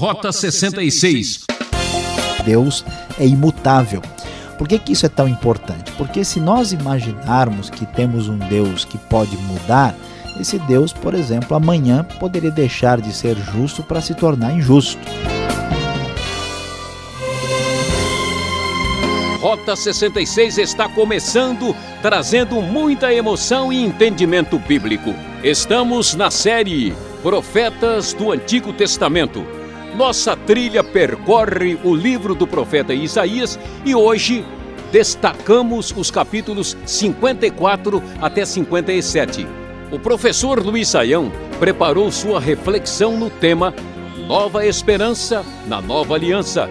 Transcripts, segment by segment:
Rota 66. Deus é imutável. Por que, que isso é tão importante? Porque se nós imaginarmos que temos um Deus que pode mudar, esse Deus, por exemplo, amanhã poderia deixar de ser justo para se tornar injusto. Rota 66 está começando, trazendo muita emoção e entendimento bíblico. Estamos na série Profetas do Antigo Testamento. Nossa trilha percorre o livro do profeta Isaías e hoje destacamos os capítulos 54 até 57. O professor Luiz Saião preparou sua reflexão no tema Nova Esperança na Nova Aliança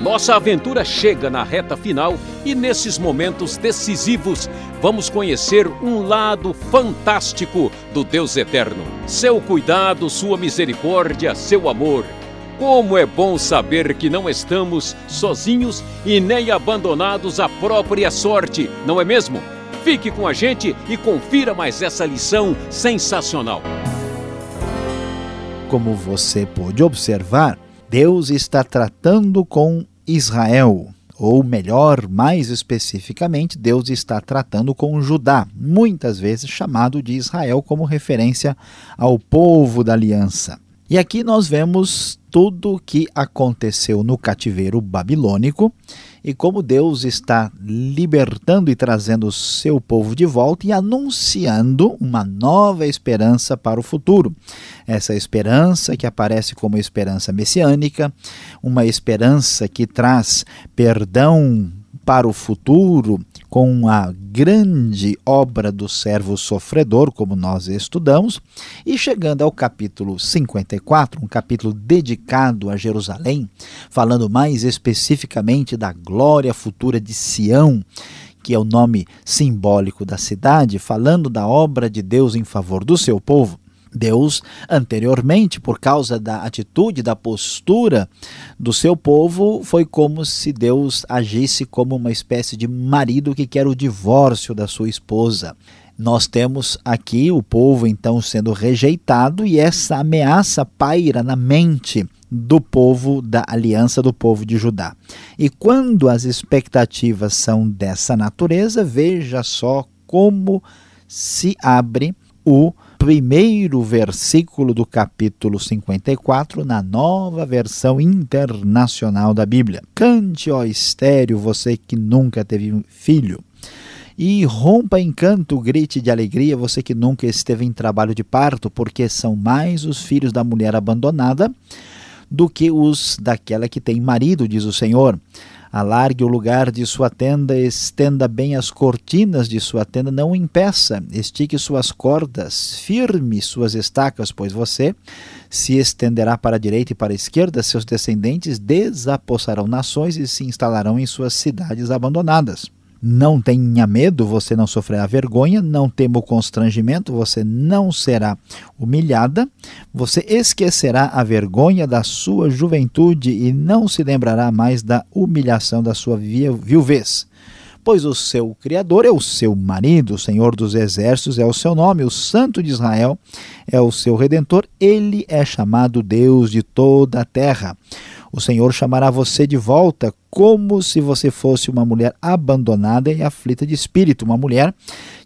nossa aventura chega na reta final e nesses momentos decisivos vamos conhecer um lado fantástico do Deus Eterno. Seu cuidado, sua misericórdia, seu amor. Como é bom saber que não estamos sozinhos e nem abandonados à própria sorte, não é mesmo? Fique com a gente e confira mais essa lição sensacional. Como você pôde observar, Deus está tratando com Israel, ou melhor, mais especificamente, Deus está tratando com Judá, muitas vezes chamado de Israel como referência ao povo da aliança. E aqui nós vemos tudo o que aconteceu no cativeiro babilônico e como Deus está libertando e trazendo o seu povo de volta e anunciando uma nova esperança para o futuro. Essa esperança que aparece como esperança messiânica, uma esperança que traz perdão para o futuro com a grande obra do servo sofredor, como nós estudamos, e chegando ao capítulo 54, um capítulo dedicado a Jerusalém, falando mais especificamente da glória futura de Sião, que é o nome simbólico da cidade, falando da obra de Deus em favor do seu povo. Deus, anteriormente, por causa da atitude, da postura do seu povo, foi como se Deus agisse como uma espécie de marido que quer o divórcio da sua esposa. Nós temos aqui o povo então sendo rejeitado e essa ameaça paira na mente do povo da aliança do povo de Judá. E quando as expectativas são dessa natureza, veja só como se abre o primeiro versículo do capítulo 54 na nova versão internacional da Bíblia. Cante, ó estéreo, você que nunca teve filho. E rompa em canto, grite de alegria, você que nunca esteve em trabalho de parto, porque são mais os filhos da mulher abandonada do que os daquela que tem marido, diz o Senhor. Alargue o lugar de sua tenda, estenda bem as cortinas de sua tenda, não impeça, estique suas cordas, firme suas estacas, pois você se estenderá para a direita e para a esquerda, seus descendentes desapossarão nações e se instalarão em suas cidades abandonadas. Não tenha medo, você não sofrerá vergonha, não tema o constrangimento, você não será humilhada, você esquecerá a vergonha da sua juventude e não se lembrará mais da humilhação da sua viuvez. Pois o seu Criador é o seu marido, o Senhor dos Exércitos é o seu nome, o Santo de Israel é o seu Redentor, ele é chamado Deus de toda a terra. O Senhor chamará você de volta como se você fosse uma mulher abandonada e aflita de espírito, uma mulher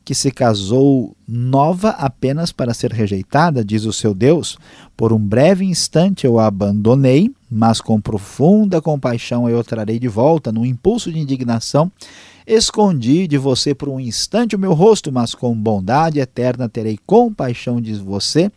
que se casou nova apenas para ser rejeitada, diz o seu Deus. Por um breve instante eu a abandonei, mas com profunda compaixão eu trarei de volta, num impulso de indignação. Escondi de você por um instante o meu rosto, mas com bondade eterna terei compaixão de você,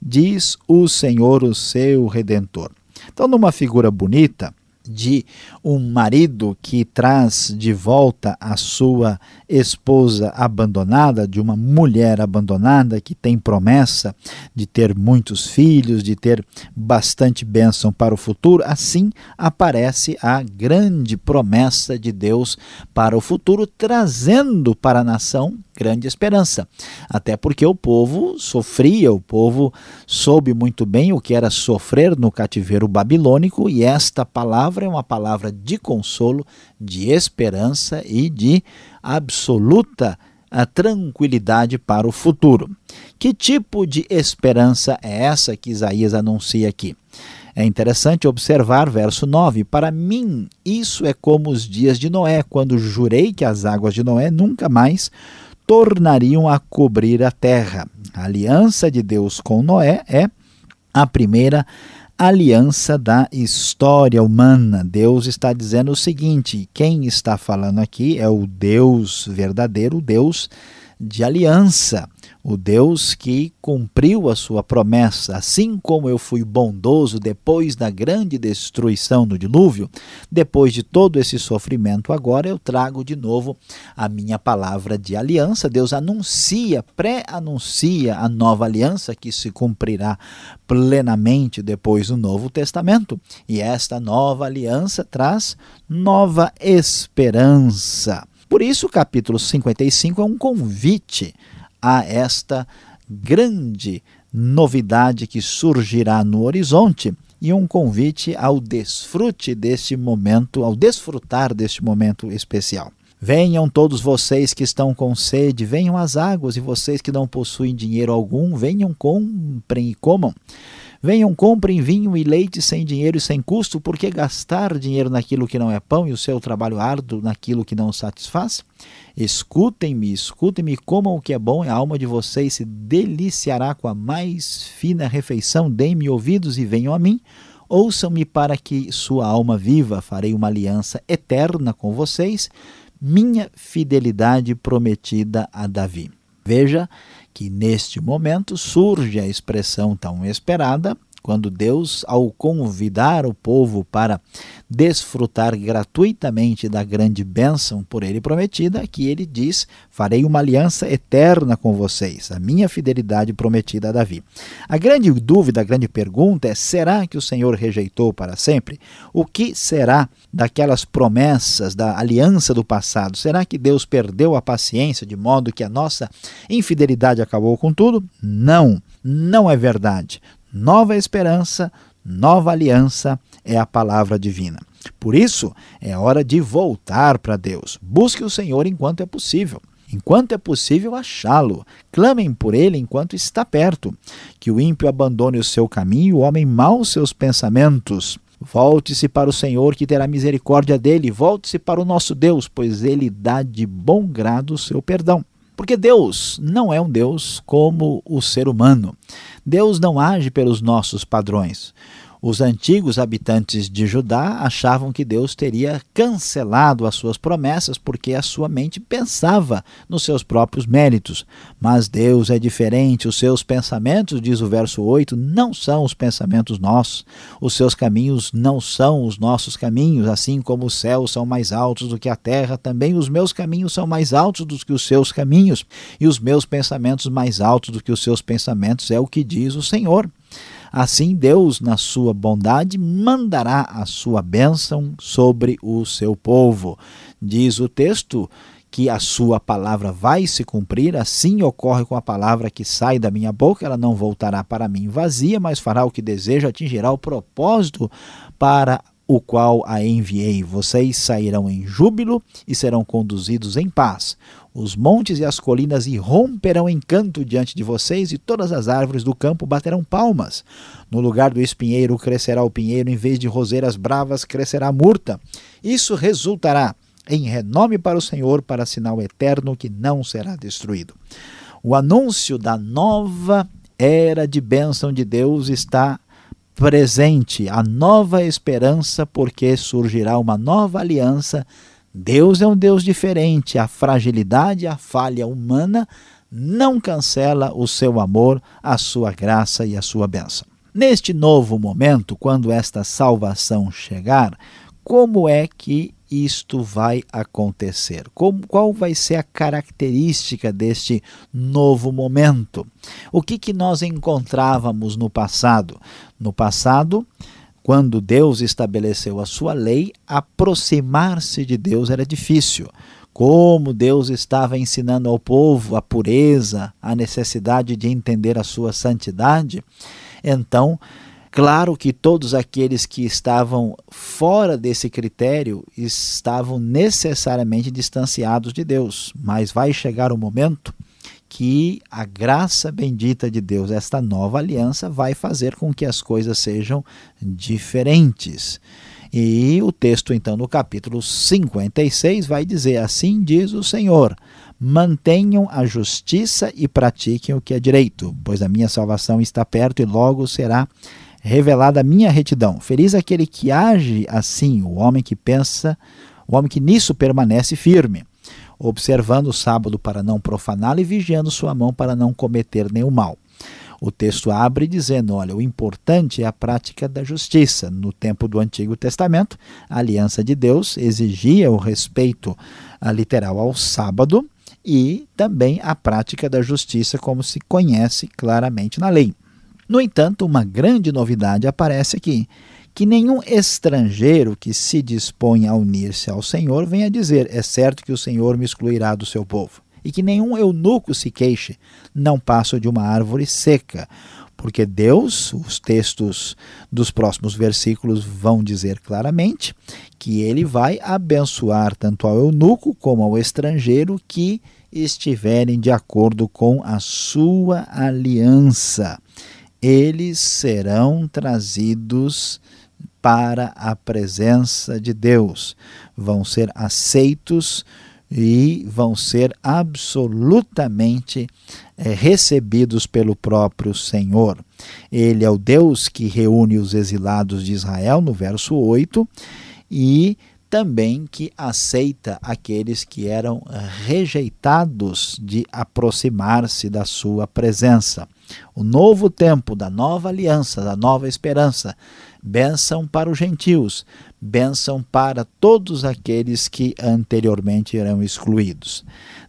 diz o Senhor, o seu redentor. Então, numa figura bonita de um marido que traz de volta a sua esposa abandonada, de uma mulher abandonada que tem promessa de ter muitos filhos, de ter bastante bênção para o futuro, assim aparece a grande promessa de Deus para o futuro, trazendo para a nação grande esperança. Até porque o povo sofria, o povo soube muito bem o que era sofrer no cativeiro babilônico, e esta palavra é uma palavra de consolo, de esperança e de absoluta a tranquilidade para o futuro. Que tipo de esperança é essa que Isaías anuncia aqui? É interessante observar verso 9: Para mim, isso é como os dias de Noé, quando jurei que as águas de Noé nunca mais tornariam a cobrir a terra. A aliança de Deus com Noé é a primeira aliança da história humana. Deus está dizendo o seguinte: quem está falando aqui é o Deus verdadeiro, o Deus de aliança o Deus que cumpriu a sua promessa, assim como eu fui bondoso depois da grande destruição do dilúvio, depois de todo esse sofrimento, agora eu trago de novo a minha palavra de aliança. Deus anuncia, pré-anuncia a nova aliança que se cumprirá plenamente depois do Novo Testamento. E esta nova aliança traz nova esperança. Por isso, o capítulo 55 é um convite a esta grande novidade que surgirá no horizonte e um convite ao desfrute deste momento, ao desfrutar deste momento especial. Venham todos vocês que estão com sede, venham às águas, e vocês que não possuem dinheiro algum, venham, comprem e comam. Venham, comprem vinho e leite sem dinheiro e sem custo, porque gastar dinheiro naquilo que não é pão e o seu trabalho árduo naquilo que não satisfaz? Escutem-me, escutem-me, comam o que é bom, e a alma de vocês se deliciará com a mais fina refeição. Deem-me ouvidos e venham a mim. Ouçam-me para que sua alma viva. Farei uma aliança eterna com vocês, minha fidelidade prometida a Davi. Veja que neste momento surge a expressão tão esperada quando Deus, ao convidar o povo para desfrutar gratuitamente da grande bênção por ele prometida, que ele diz: Farei uma aliança eterna com vocês, a minha fidelidade prometida a Davi. A grande dúvida, a grande pergunta é: será que o Senhor rejeitou para sempre? O que será daquelas promessas, da aliança do passado? Será que Deus perdeu a paciência de modo que a nossa infidelidade acabou com tudo? Não, não é verdade. Nova esperança, nova aliança é a palavra divina. Por isso, é hora de voltar para Deus. Busque o Senhor enquanto é possível. Enquanto é possível achá-lo, clamem por ele enquanto está perto. Que o ímpio abandone o seu caminho, o homem mau seus pensamentos. Volte-se para o Senhor, que terá misericórdia dele. Volte-se para o nosso Deus, pois ele dá de bom grado o seu perdão. Porque Deus não é um Deus como o ser humano. Deus não age pelos nossos padrões. Os antigos habitantes de Judá achavam que Deus teria cancelado as suas promessas porque a sua mente pensava nos seus próprios méritos. Mas Deus é diferente, os seus pensamentos, diz o verso 8, não são os pensamentos nossos. Os seus caminhos não são os nossos caminhos, assim como os céus são mais altos do que a terra, também os meus caminhos são mais altos do que os seus caminhos, e os meus pensamentos mais altos do que os seus pensamentos, é o que diz o Senhor. Assim, Deus, na sua bondade, mandará a sua bênção sobre o seu povo. Diz o texto que a sua palavra vai se cumprir, assim ocorre com a palavra que sai da minha boca, ela não voltará para mim vazia, mas fará o que deseja, atingirá o propósito para o qual a enviei. Vocês sairão em júbilo e serão conduzidos em paz. Os montes e as colinas irromperão em canto diante de vocês, e todas as árvores do campo baterão palmas. No lugar do espinheiro crescerá o pinheiro, em vez de roseiras bravas crescerá a murta. Isso resultará em renome para o Senhor, para sinal eterno que não será destruído. O anúncio da nova era de bênção de Deus está presente a nova esperança, porque surgirá uma nova aliança. Deus é um Deus diferente, a fragilidade, a falha humana não cancela o seu amor, a sua graça e a sua bênção. Neste novo momento, quando esta salvação chegar, como é que isto vai acontecer? Como, qual vai ser a característica deste novo momento? O que, que nós encontrávamos no passado? No passado, quando Deus estabeleceu a sua lei, aproximar-se de Deus era difícil. Como Deus estava ensinando ao povo a pureza, a necessidade de entender a sua santidade, então Claro que todos aqueles que estavam fora desse critério estavam necessariamente distanciados de Deus, mas vai chegar o momento que a graça bendita de Deus, esta nova aliança, vai fazer com que as coisas sejam diferentes. E o texto, então, no capítulo 56, vai dizer: Assim diz o Senhor: mantenham a justiça e pratiquem o que é direito, pois a minha salvação está perto e logo será revelada a minha retidão. Feliz aquele que age assim, o homem que pensa, o homem que nisso permanece firme, observando o sábado para não profaná-lo e vigiando sua mão para não cometer nenhum mal. O texto abre dizendo: olha, o importante é a prática da justiça. No tempo do Antigo Testamento, a aliança de Deus exigia o respeito literal ao sábado e também a prática da justiça, como se conhece claramente na lei. No entanto, uma grande novidade aparece aqui: que nenhum estrangeiro que se dispõe a unir-se ao Senhor venha dizer: é certo que o Senhor me excluirá do seu povo e que nenhum eunuco se queixe, não passo de uma árvore seca. Porque Deus, os textos dos próximos versículos vão dizer claramente que ele vai abençoar tanto ao eunuco como ao estrangeiro que estiverem de acordo com a sua aliança. Eles serão trazidos para a presença de Deus, vão ser aceitos e vão ser absolutamente é, recebidos pelo próprio Senhor. Ele é o Deus que reúne os exilados de Israel, no verso 8, e também que aceita aqueles que eram rejeitados de aproximar-se da sua presença. O novo tempo da nova aliança, da nova esperança, bênção para os gentios, bênção para todos aqueles que anteriormente eram excluídos.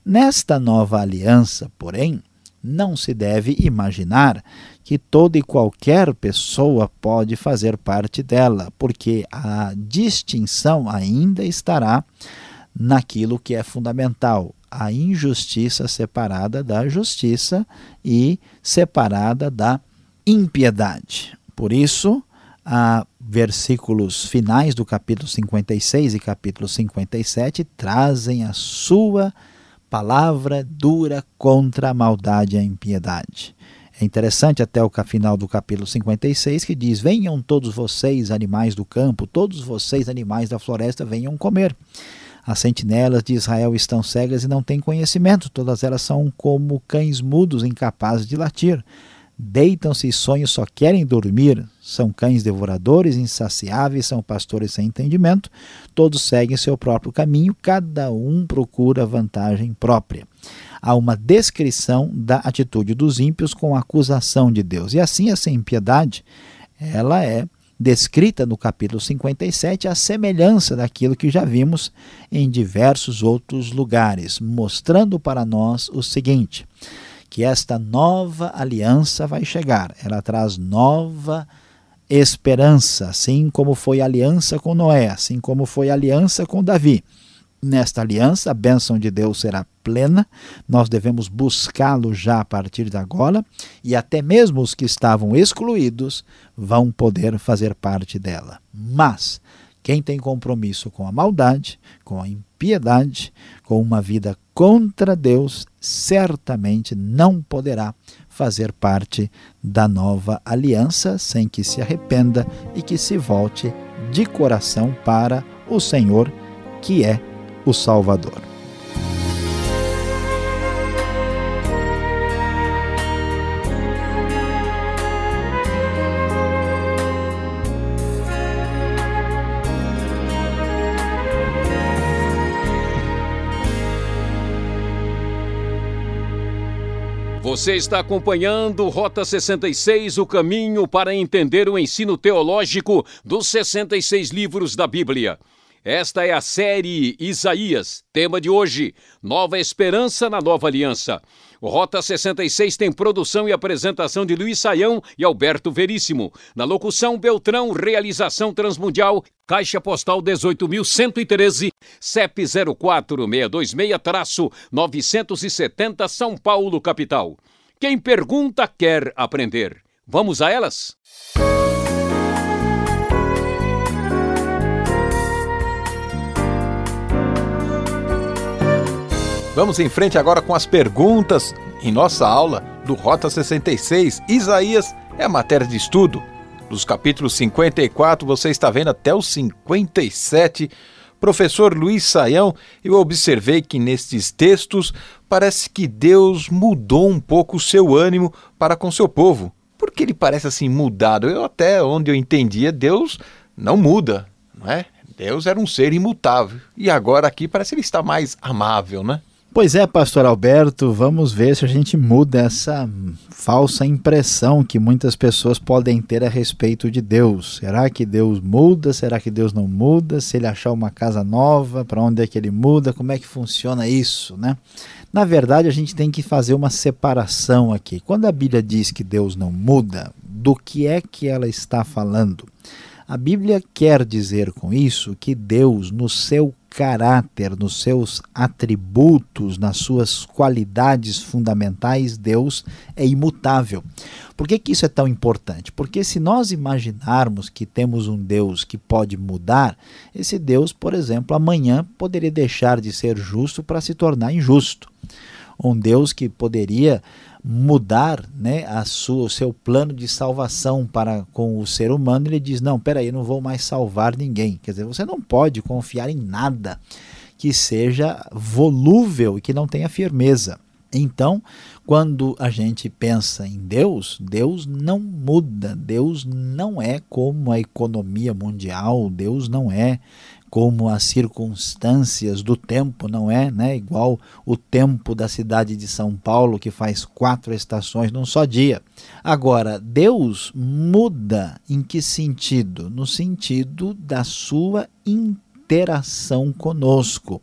Nesta nova aliança, porém, não se deve imaginar que toda e qualquer pessoa pode fazer parte dela, porque a distinção ainda estará naquilo que é fundamental, a injustiça separada da justiça e separada da impiedade. Por isso, a versículos finais do capítulo 56 e capítulo 57 trazem a sua palavra dura contra a maldade e a impiedade. É interessante até o final do capítulo 56 que diz: Venham todos vocês, animais do campo, todos vocês, animais da floresta, venham comer. As sentinelas de Israel estão cegas e não têm conhecimento, todas elas são como cães mudos incapazes de latir. Deitam-se e sonham, só querem dormir. São cães devoradores, insaciáveis, são pastores sem entendimento. Todos seguem seu próprio caminho, cada um procura vantagem própria. Há uma descrição da atitude dos ímpios com acusação de Deus. E assim essa impiedade, ela é descrita no capítulo 57 a semelhança daquilo que já vimos em diversos outros lugares, mostrando para nós o seguinte: que esta nova aliança vai chegar. Ela traz nova esperança, assim como foi a aliança com Noé, assim como foi a aliança com Davi. Nesta aliança, a bênção de Deus será plena, nós devemos buscá-lo já a partir de agora, e até mesmo os que estavam excluídos vão poder fazer parte dela. Mas quem tem compromisso com a maldade, com a impiedade, com uma vida contra Deus, certamente não poderá fazer parte da nova aliança sem que se arrependa e que se volte de coração para o Senhor, que é o Salvador. Você está acompanhando Rota 66, o caminho para entender o ensino teológico dos 66 livros da Bíblia. Esta é a série Isaías, tema de hoje: Nova Esperança na Nova Aliança. O Rota 66 tem produção e apresentação de Luiz Saião e Alberto Veríssimo. Na locução Beltrão, realização transmundial, Caixa Postal 18.113, CEP 04626-970 São Paulo, capital. Quem pergunta quer aprender. Vamos a elas? Vamos em frente agora com as perguntas em nossa aula do Rota 66. Isaías é matéria de estudo. Dos capítulos 54, você está vendo até o 57. Professor Luiz Saião, eu observei que nestes textos parece que Deus mudou um pouco o seu ânimo para com seu povo. Por que ele parece assim mudado? Eu até onde eu entendia, Deus não muda, não é? Deus era um ser imutável. E agora aqui parece que ele está mais amável, né? Pois é, pastor Alberto, vamos ver se a gente muda essa falsa impressão que muitas pessoas podem ter a respeito de Deus. Será que Deus muda? Será que Deus não muda? Se ele achar uma casa nova, para onde é que ele muda? Como é que funciona isso, né? Na verdade, a gente tem que fazer uma separação aqui. Quando a Bíblia diz que Deus não muda, do que é que ela está falando? A Bíblia quer dizer com isso que Deus, no seu caráter, nos seus atributos, nas suas qualidades fundamentais, Deus é imutável. Por que, que isso é tão importante? Porque se nós imaginarmos que temos um Deus que pode mudar, esse Deus, por exemplo, amanhã poderia deixar de ser justo para se tornar injusto. Um Deus que poderia mudar né, a sua, o seu plano de salvação para com o ser humano, ele diz: Não, peraí, eu não vou mais salvar ninguém. Quer dizer, você não pode confiar em nada que seja volúvel e que não tenha firmeza. Então, quando a gente pensa em Deus, Deus não muda, Deus não é como a economia mundial, Deus não é como as circunstâncias do tempo, não é né, igual o tempo da cidade de São Paulo, que faz quatro estações num só dia. Agora, Deus muda em que sentido? No sentido da sua interação conosco.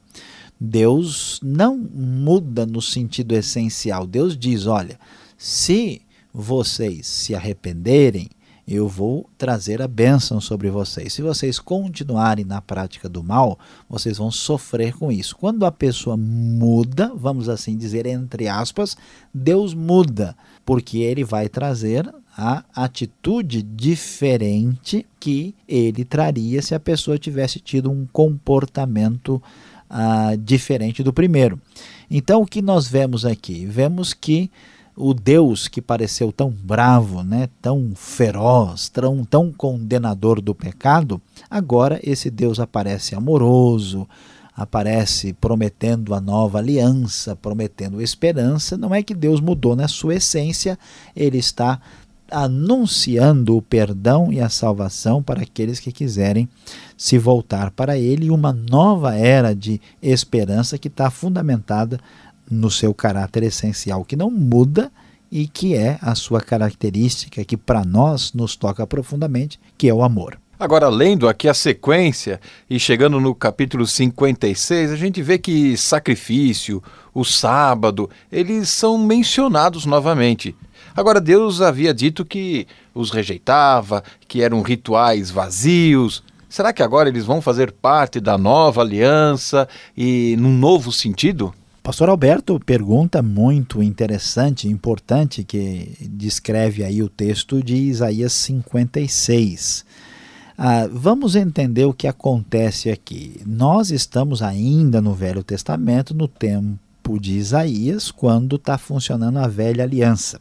Deus não muda no sentido essencial. Deus diz: olha, se vocês se arrependerem, eu vou trazer a bênção sobre vocês. Se vocês continuarem na prática do mal, vocês vão sofrer com isso. Quando a pessoa muda, vamos assim dizer, entre aspas, Deus muda, porque ele vai trazer a atitude diferente que ele traria se a pessoa tivesse tido um comportamento ah, diferente do primeiro. Então, o que nós vemos aqui? Vemos que o Deus que pareceu tão bravo, né, tão feroz, tão, tão condenador do pecado, agora esse Deus aparece amoroso, aparece prometendo a nova aliança, prometendo esperança. Não é que Deus mudou na sua essência, ele está anunciando o perdão e a salvação para aqueles que quiserem se voltar para ele uma nova era de esperança que está fundamentada no seu caráter essencial, que não muda e que é a sua característica que para nós nos toca profundamente, que é o amor. Agora, lendo aqui a sequência e chegando no capítulo 56, a gente vê que sacrifício, o sábado, eles são mencionados novamente. Agora, Deus havia dito que os rejeitava, que eram rituais vazios. Será que agora eles vão fazer parte da nova aliança e num novo sentido? Pastor Alberto pergunta muito interessante, importante, que descreve aí o texto de Isaías 56. Ah, vamos entender o que acontece aqui. Nós estamos ainda no Velho Testamento, no tempo de Isaías, quando está funcionando a velha aliança.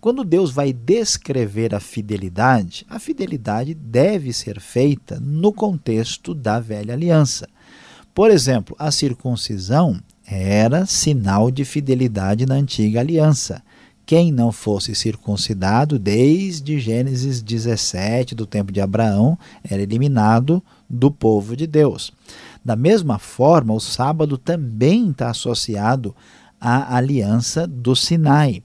Quando Deus vai descrever a fidelidade, a fidelidade deve ser feita no contexto da velha aliança. Por exemplo, a circuncisão era sinal de fidelidade na antiga aliança. Quem não fosse circuncidado desde Gênesis 17, do tempo de Abraão, era eliminado do povo de Deus. Da mesma forma, o sábado também está associado à aliança do Sinai.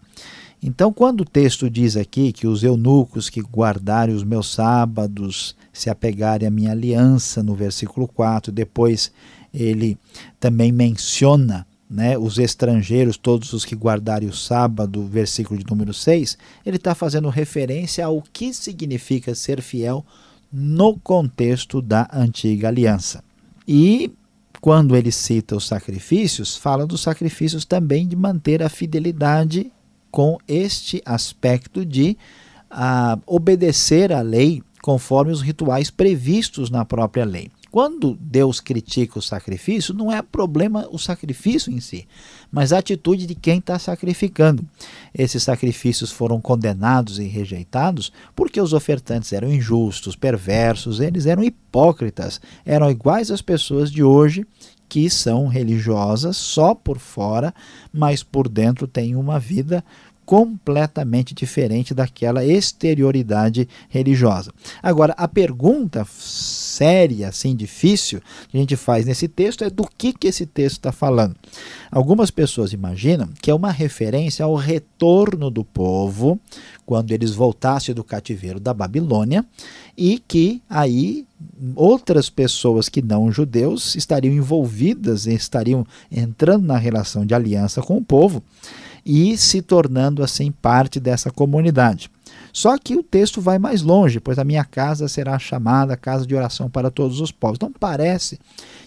Então, quando o texto diz aqui que os eunucos que guardarem os meus sábados se apegarem à minha aliança, no versículo 4, depois ele também menciona né, os estrangeiros, todos os que guardarem o sábado, versículo de número 6, ele está fazendo referência ao que significa ser fiel no contexto da antiga aliança. E quando ele cita os sacrifícios, fala dos sacrifícios também de manter a fidelidade com este aspecto de uh, obedecer à lei conforme os rituais previstos na própria lei. Quando Deus critica o sacrifício, não é problema o sacrifício em si, mas a atitude de quem está sacrificando. Esses sacrifícios foram condenados e rejeitados porque os ofertantes eram injustos, perversos, eles eram hipócritas, eram iguais às pessoas de hoje que são religiosas só por fora, mas por dentro têm uma vida completamente diferente daquela exterioridade religiosa. Agora, a pergunta séria, assim, difícil, que a gente faz nesse texto é do que, que esse texto está falando. Algumas pessoas imaginam que é uma referência ao retorno do povo quando eles voltassem do cativeiro da Babilônia e que aí outras pessoas que não judeus estariam envolvidas e estariam entrando na relação de aliança com o povo e se tornando assim parte dessa comunidade. Só que o texto vai mais longe, pois a minha casa será chamada casa de oração para todos os povos. Então parece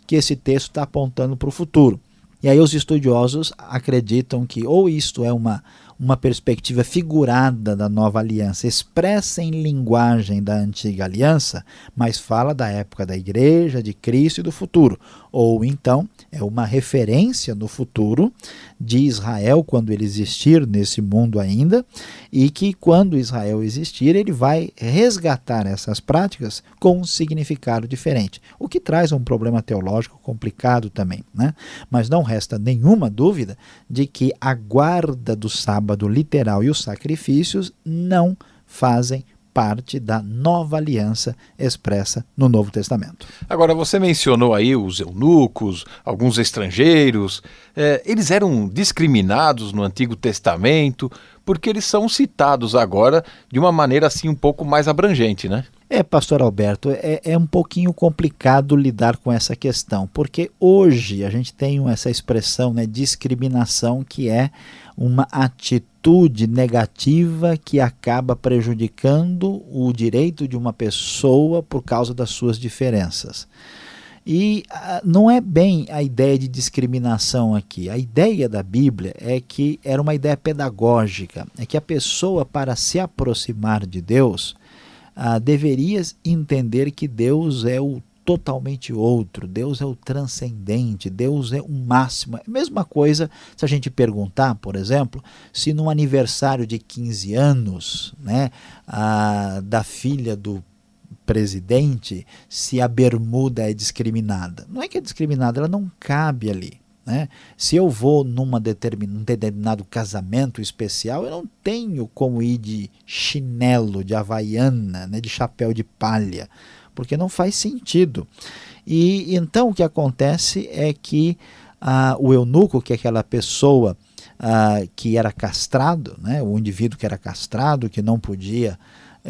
que esse texto está apontando para o futuro. E aí os estudiosos acreditam que ou isto é uma, uma perspectiva figurada da nova aliança, expressa em linguagem da antiga aliança, mas fala da época da igreja, de Cristo e do futuro. Ou então é uma referência no futuro de Israel quando ele existir nesse mundo ainda, e que quando Israel existir, ele vai resgatar essas práticas com um significado diferente, o que traz um problema teológico complicado também. Né? Mas não resta nenhuma dúvida de que a guarda do sábado literal e os sacrifícios não fazem parte da nova aliança expressa no Novo Testamento. Agora, você mencionou aí os eunucos, alguns estrangeiros, é, eles eram discriminados no Antigo Testamento, porque eles são citados agora de uma maneira assim um pouco mais abrangente, né? É, pastor Alberto, é, é um pouquinho complicado lidar com essa questão, porque hoje a gente tem essa expressão, né, discriminação, que é uma atitude negativa que acaba prejudicando o direito de uma pessoa por causa das suas diferenças. E uh, não é bem a ideia de discriminação aqui. A ideia da Bíblia é que era uma ideia pedagógica, é que a pessoa para se aproximar de Deus, ah, deverias entender que Deus é o totalmente outro, Deus é o transcendente, Deus é o máximo. É mesma coisa se a gente perguntar, por exemplo, se no aniversário de 15 anos né, da filha do presidente, se a bermuda é discriminada. Não é que é discriminada, ela não cabe ali. Né? Se eu vou numa determin, num determinado casamento especial, eu não tenho como ir de chinelo, de havaiana, né? de chapéu de palha, porque não faz sentido. E então o que acontece é que ah, o eunuco, que é aquela pessoa ah, que era castrado, né? o indivíduo que era castrado, que não podia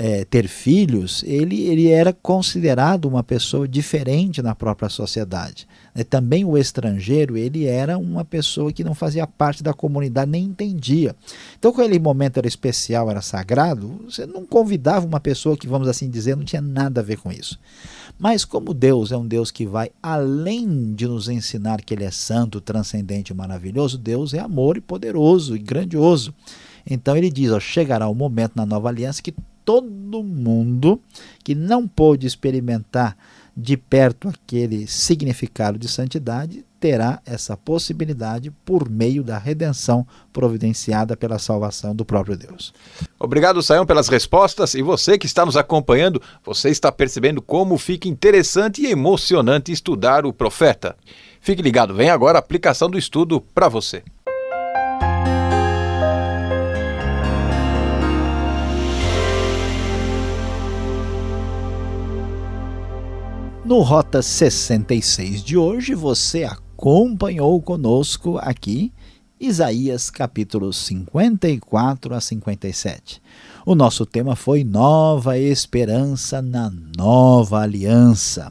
é, ter filhos, ele, ele era considerado uma pessoa diferente na própria sociedade. É, também o estrangeiro, ele era uma pessoa que não fazia parte da comunidade, nem entendia. Então, aquele momento era especial, era sagrado, você não convidava uma pessoa que, vamos assim dizer, não tinha nada a ver com isso. Mas como Deus é um Deus que vai além de nos ensinar que Ele é santo, transcendente e maravilhoso, Deus é amor e poderoso e grandioso. Então ele diz: ó, chegará o momento na nova aliança que todo mundo que não pôde experimentar de perto aquele significado de santidade terá essa possibilidade por meio da redenção providenciada pela salvação do próprio Deus. Obrigado, Saião, pelas respostas. E você que está nos acompanhando, você está percebendo como fica interessante e emocionante estudar o profeta. Fique ligado, vem agora a aplicação do estudo para você. No Rota 66 de hoje, você acompanhou conosco aqui Isaías capítulos 54 a 57. O nosso tema foi Nova Esperança na Nova Aliança.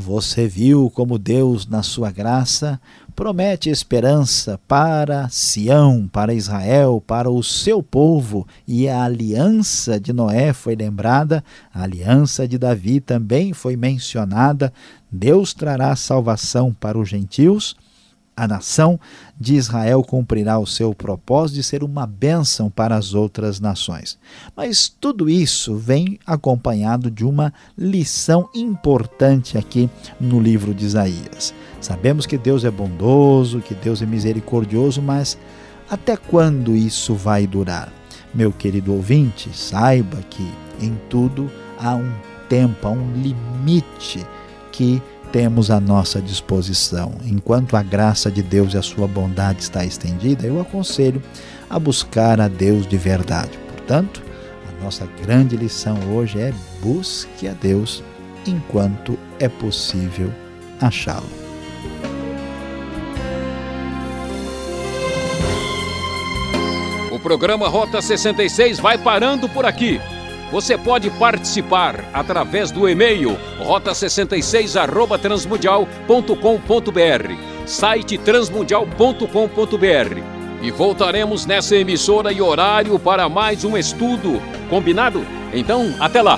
Você viu como Deus, na sua graça, promete esperança para Sião, para Israel, para o seu povo, e a aliança de Noé foi lembrada, a aliança de Davi também foi mencionada. Deus trará salvação para os gentios a nação de Israel cumprirá o seu propósito de ser uma bênção para as outras nações. Mas tudo isso vem acompanhado de uma lição importante aqui no livro de Isaías. Sabemos que Deus é bondoso, que Deus é misericordioso, mas até quando isso vai durar? Meu querido ouvinte, saiba que em tudo há um tempo, há um limite que temos à nossa disposição. Enquanto a graça de Deus e a sua bondade está estendida, eu aconselho a buscar a Deus de verdade. Portanto, a nossa grande lição hoje é busque a Deus enquanto é possível achá-lo. O programa Rota 66 vai parando por aqui. Você pode participar através do e-mail rota66@transmundial.com.br, site transmundial.com.br. E voltaremos nessa emissora e horário para mais um estudo. Combinado? Então, até lá.